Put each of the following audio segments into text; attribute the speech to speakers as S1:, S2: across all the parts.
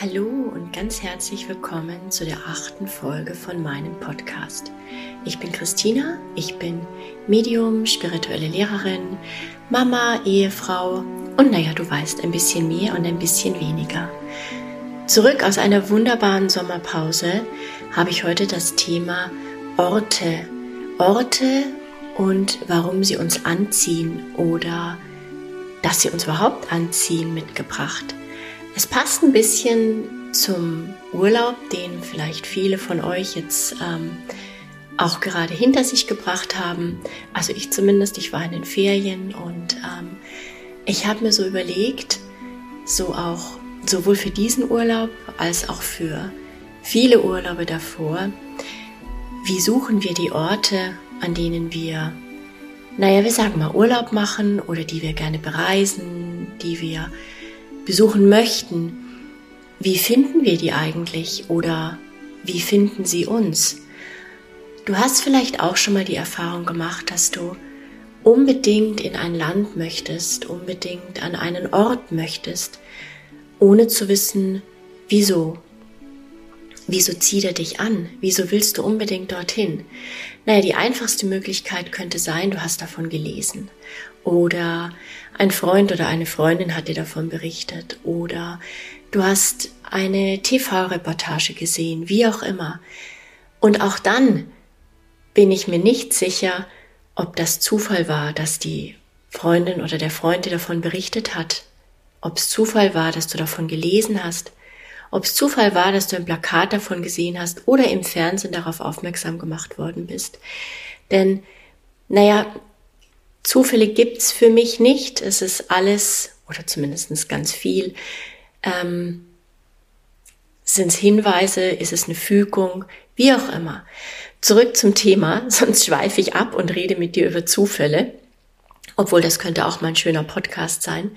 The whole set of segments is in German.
S1: Hallo und ganz herzlich willkommen zu der achten Folge von meinem Podcast. Ich bin Christina, ich bin Medium, spirituelle Lehrerin, Mama, Ehefrau und naja, du weißt, ein bisschen mehr und ein bisschen weniger. Zurück aus einer wunderbaren Sommerpause habe ich heute das Thema Orte. Orte und warum sie uns anziehen oder dass sie uns überhaupt anziehen mitgebracht. Es passt ein bisschen zum Urlaub, den vielleicht viele von euch jetzt ähm, auch gerade hinter sich gebracht haben. Also ich zumindest, ich war in den Ferien und ähm, ich habe mir so überlegt, so auch sowohl für diesen Urlaub als auch für viele Urlaube davor, wie suchen wir die Orte, an denen wir, naja, wir sagen mal Urlaub machen oder die wir gerne bereisen, die wir besuchen möchten, wie finden wir die eigentlich oder wie finden sie uns? Du hast vielleicht auch schon mal die Erfahrung gemacht, dass du unbedingt in ein Land möchtest, unbedingt an einen Ort möchtest, ohne zu wissen, wieso. Wieso zieht er dich an? Wieso willst du unbedingt dorthin? Naja, die einfachste Möglichkeit könnte sein, du hast davon gelesen oder ein Freund oder eine Freundin hat dir davon berichtet oder du hast eine TV-Reportage gesehen, wie auch immer. Und auch dann bin ich mir nicht sicher, ob das Zufall war, dass die Freundin oder der Freund dir davon berichtet hat, ob es Zufall war, dass du davon gelesen hast, ob es Zufall war, dass du ein Plakat davon gesehen hast oder im Fernsehen darauf aufmerksam gemacht worden bist. Denn, naja, Zufälle gibt's für mich nicht. Es ist alles, oder zumindest ganz viel, ähm, sind Hinweise, ist es eine Fügung, wie auch immer. Zurück zum Thema, sonst schweife ich ab und rede mit dir über Zufälle, obwohl das könnte auch mal ein schöner Podcast sein.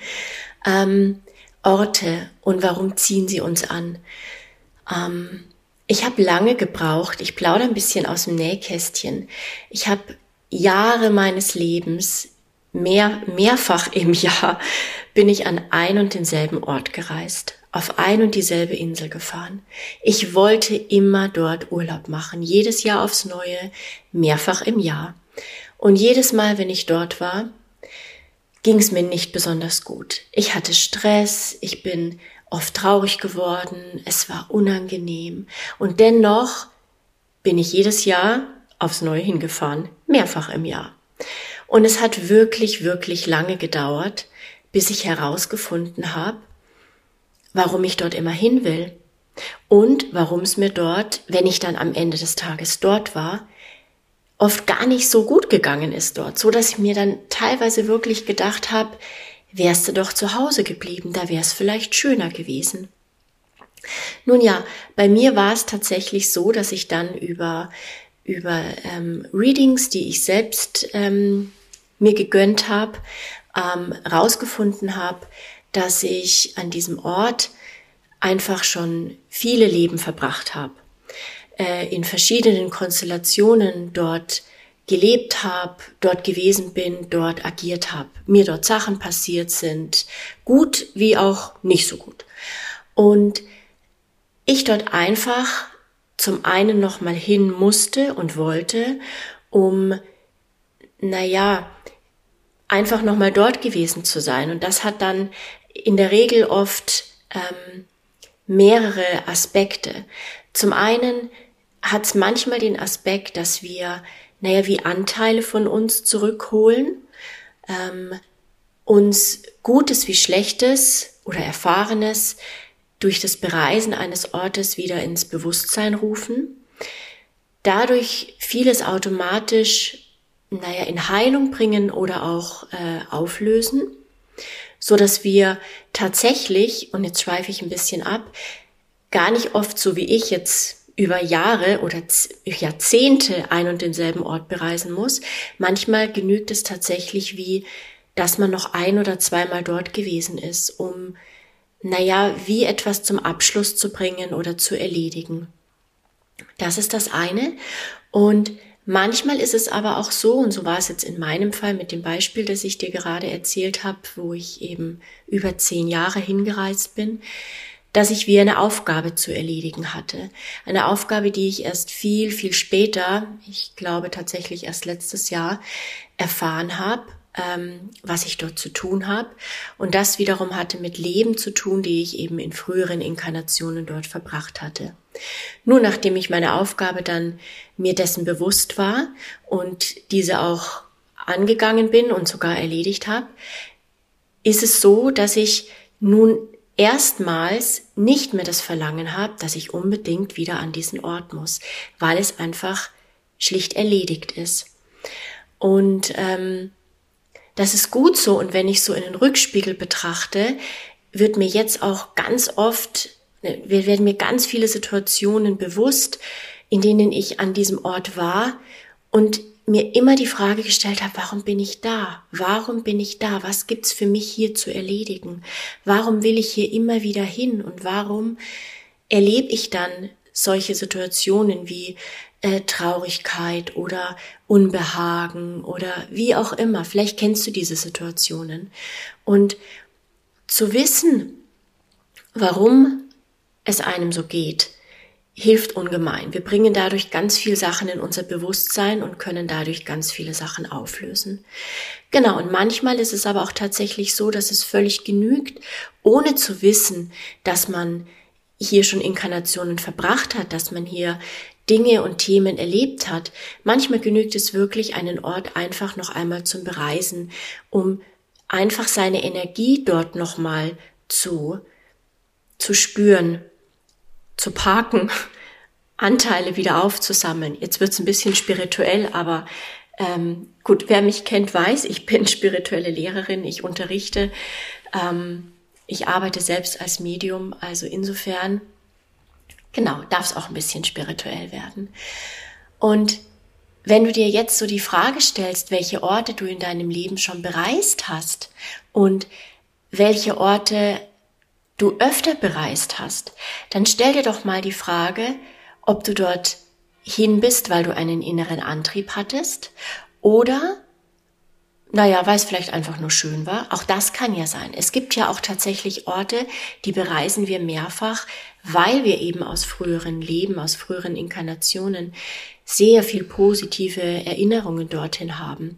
S1: Ähm, Orte und warum ziehen sie uns an? Ähm, ich habe lange gebraucht, ich plaudere ein bisschen aus dem Nähkästchen. Ich habe Jahre meines Lebens, mehr, mehrfach im Jahr, bin ich an ein und denselben Ort gereist, auf ein und dieselbe Insel gefahren. Ich wollte immer dort Urlaub machen, jedes Jahr aufs Neue, mehrfach im Jahr. Und jedes Mal, wenn ich dort war, ging es mir nicht besonders gut. Ich hatte Stress, ich bin oft traurig geworden, es war unangenehm. Und dennoch bin ich jedes Jahr aufs Neue hingefahren, mehrfach im Jahr. Und es hat wirklich, wirklich lange gedauert, bis ich herausgefunden habe, warum ich dort immer hin will und warum es mir dort, wenn ich dann am Ende des Tages dort war, oft gar nicht so gut gegangen ist dort, so dass ich mir dann teilweise wirklich gedacht habe, wärst du doch zu Hause geblieben, da wäre es vielleicht schöner gewesen. Nun ja, bei mir war es tatsächlich so, dass ich dann über über ähm, Readings, die ich selbst ähm, mir gegönnt habe, ähm, rausgefunden habe, dass ich an diesem Ort einfach schon viele Leben verbracht habe, äh, in verschiedenen Konstellationen dort gelebt habe, dort gewesen bin, dort agiert habe, mir dort Sachen passiert sind, gut wie auch nicht so gut. Und ich dort einfach zum einen nochmal hin musste und wollte, um, naja, einfach nochmal dort gewesen zu sein. Und das hat dann in der Regel oft ähm, mehrere Aspekte. Zum einen hat es manchmal den Aspekt, dass wir, naja, wie Anteile von uns zurückholen, ähm, uns Gutes wie Schlechtes oder Erfahrenes durch das Bereisen eines Ortes wieder ins Bewusstsein rufen, dadurch vieles automatisch, naja, in Heilung bringen oder auch äh, auflösen, so dass wir tatsächlich, und jetzt schweife ich ein bisschen ab, gar nicht oft so wie ich jetzt über Jahre oder Jahrzehnte ein und denselben Ort bereisen muss. Manchmal genügt es tatsächlich wie, dass man noch ein oder zweimal dort gewesen ist, um naja, wie etwas zum Abschluss zu bringen oder zu erledigen. Das ist das eine. Und manchmal ist es aber auch so, und so war es jetzt in meinem Fall mit dem Beispiel, das ich dir gerade erzählt habe, wo ich eben über zehn Jahre hingereist bin, dass ich wie eine Aufgabe zu erledigen hatte. Eine Aufgabe, die ich erst viel, viel später, ich glaube tatsächlich erst letztes Jahr, erfahren habe, ähm, was ich dort zu tun habe. Und das wiederum hatte mit Leben zu tun, die ich eben in früheren Inkarnationen dort verbracht hatte. Nur nachdem ich meine Aufgabe dann mir dessen bewusst war und diese auch angegangen bin und sogar erledigt habe, ist es so, dass ich nun erstmals nicht mehr das Verlangen habe, dass ich unbedingt wieder an diesen Ort muss, weil es einfach schlicht erledigt ist. Und ähm, das ist gut so. Und wenn ich so in den Rückspiegel betrachte, wird mir jetzt auch ganz oft, ne, werden mir ganz viele Situationen bewusst, in denen ich an diesem Ort war und mir immer die Frage gestellt habe, warum bin ich da? Warum bin ich da? Was gibt's für mich hier zu erledigen? Warum will ich hier immer wieder hin? Und warum erlebe ich dann solche Situationen wie äh, Traurigkeit oder Unbehagen oder wie auch immer? Vielleicht kennst du diese Situationen. Und zu wissen, warum es einem so geht, hilft ungemein. Wir bringen dadurch ganz viel Sachen in unser Bewusstsein und können dadurch ganz viele Sachen auflösen. Genau, und manchmal ist es aber auch tatsächlich so, dass es völlig genügt, ohne zu wissen, dass man hier schon Inkarnationen verbracht hat, dass man hier Dinge und Themen erlebt hat. Manchmal genügt es wirklich, einen Ort einfach noch einmal zum Bereisen, um einfach seine Energie dort nochmal zu, zu spüren, zu parken, Anteile wieder aufzusammeln. Jetzt wird's ein bisschen spirituell, aber ähm, gut, wer mich kennt, weiß, ich bin spirituelle Lehrerin, ich unterrichte, ähm, ich arbeite selbst als Medium, also insofern, genau, darf es auch ein bisschen spirituell werden. Und wenn du dir jetzt so die Frage stellst, welche Orte du in deinem Leben schon bereist hast und welche Orte du öfter bereist hast, dann stell dir doch mal die Frage, ob du dort hin bist, weil du einen inneren Antrieb hattest oder naja, weil es vielleicht einfach nur schön war. Auch das kann ja sein. Es gibt ja auch tatsächlich Orte, die bereisen wir mehrfach, weil wir eben aus früheren Leben, aus früheren Inkarnationen sehr viel positive Erinnerungen dorthin haben,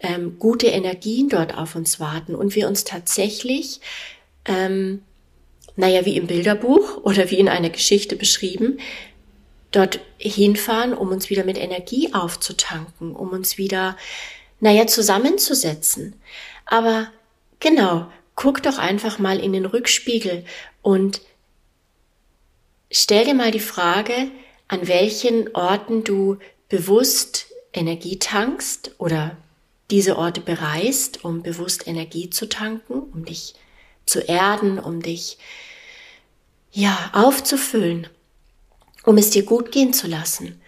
S1: ähm, gute Energien dort auf uns warten und wir uns tatsächlich ähm, naja, wie im Bilderbuch oder wie in einer Geschichte beschrieben, dort hinfahren, um uns wieder mit Energie aufzutanken, um uns wieder, naja, zusammenzusetzen. Aber genau, guck doch einfach mal in den Rückspiegel und stell dir mal die Frage, an welchen Orten du bewusst Energie tankst oder diese Orte bereist, um bewusst Energie zu tanken, um dich zu erden, um dich ja aufzufüllen, um es dir gut gehen zu lassen.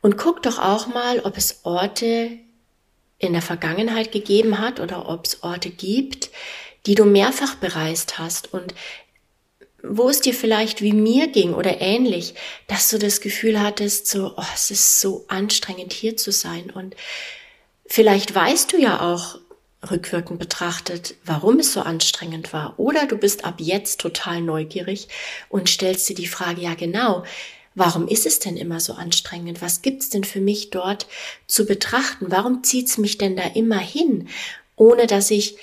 S1: Und guck doch auch mal, ob es Orte in der Vergangenheit gegeben hat oder ob es Orte gibt, die du mehrfach bereist hast und wo es dir vielleicht wie mir ging oder ähnlich, dass du das Gefühl hattest, so, oh, es ist so anstrengend hier zu sein und vielleicht weißt du ja auch, rückwirkend betrachtet, warum es so anstrengend war. Oder du bist ab jetzt total neugierig und stellst dir die Frage, ja genau, warum ist es denn immer so anstrengend? Was gibt's denn für mich dort zu betrachten? Warum zieht's mich denn da immer hin, ohne dass ich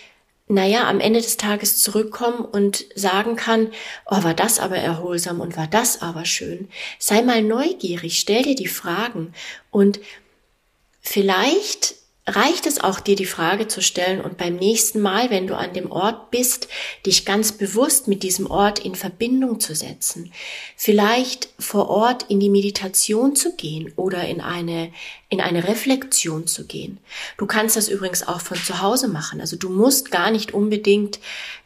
S1: naja, am Ende des Tages zurückkommen und sagen kann, oh, war das aber erholsam und war das aber schön. Sei mal neugierig, stell dir die Fragen und vielleicht reicht es auch dir die Frage zu stellen und beim nächsten Mal, wenn du an dem Ort bist, dich ganz bewusst mit diesem Ort in Verbindung zu setzen. Vielleicht vor Ort in die Meditation zu gehen oder in eine, in eine Reflexion zu gehen. Du kannst das übrigens auch von zu Hause machen. Also du musst gar nicht unbedingt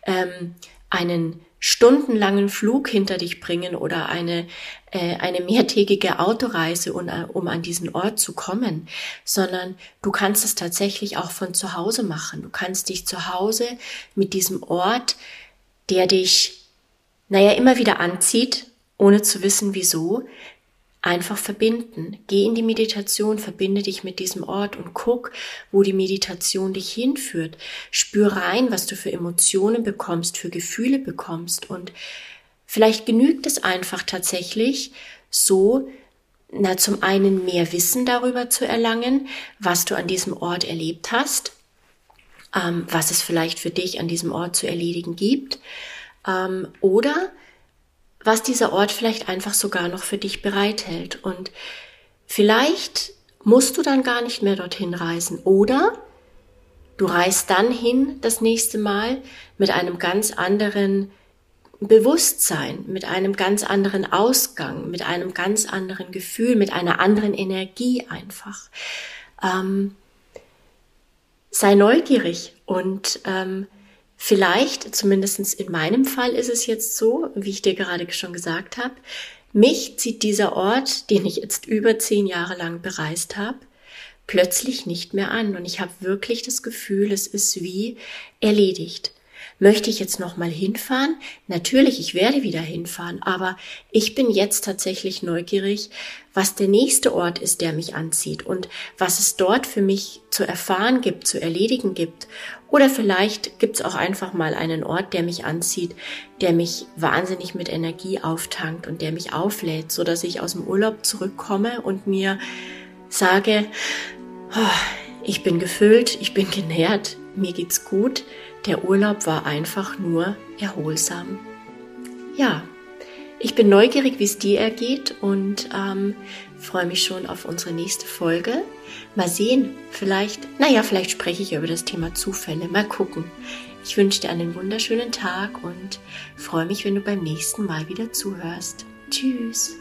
S1: ähm, einen stundenlangen Flug hinter dich bringen oder eine, äh, eine mehrtägige Autoreise, um, äh, um an diesen Ort zu kommen, sondern du kannst es tatsächlich auch von zu Hause machen. Du kannst dich zu Hause mit diesem Ort, der dich, naja, immer wieder anzieht, ohne zu wissen wieso, einfach verbinden. Geh in die Meditation, verbinde dich mit diesem Ort und guck, wo die Meditation dich hinführt. Spür rein, was du für Emotionen bekommst, für Gefühle bekommst und Vielleicht genügt es einfach tatsächlich so, na, zum einen mehr Wissen darüber zu erlangen, was du an diesem Ort erlebt hast, ähm, was es vielleicht für dich an diesem Ort zu erledigen gibt, ähm, oder was dieser Ort vielleicht einfach sogar noch für dich bereithält. Und vielleicht musst du dann gar nicht mehr dorthin reisen. Oder du reist dann hin das nächste Mal mit einem ganz anderen Bewusstsein, mit einem ganz anderen Ausgang, mit einem ganz anderen Gefühl, mit einer anderen Energie einfach. Ähm, sei neugierig und ähm, vielleicht, zumindestens in meinem Fall ist es jetzt so, wie ich dir gerade schon gesagt habe, mich zieht dieser Ort, den ich jetzt über zehn Jahre lang bereist habe, plötzlich nicht mehr an. Und ich habe wirklich das Gefühl, es ist wie erledigt. Möchte ich jetzt nochmal hinfahren? Natürlich, ich werde wieder hinfahren, aber ich bin jetzt tatsächlich neugierig, was der nächste Ort ist, der mich anzieht und was es dort für mich zu erfahren gibt, zu erledigen gibt. Oder vielleicht gibt es auch einfach mal einen Ort, der mich anzieht, der mich wahnsinnig mit Energie auftankt und der mich auflädt, so dass ich aus dem Urlaub zurückkomme und mir sage, oh, ich bin gefüllt, ich bin genährt, mir geht's gut, der Urlaub war einfach nur erholsam. Ja, ich bin neugierig, wie es dir ergeht und ähm, freue mich schon auf unsere nächste Folge. Mal sehen, vielleicht, naja, vielleicht spreche ich über das Thema Zufälle. Mal gucken. Ich wünsche dir einen wunderschönen Tag und freue mich, wenn du beim nächsten Mal wieder zuhörst. Tschüss.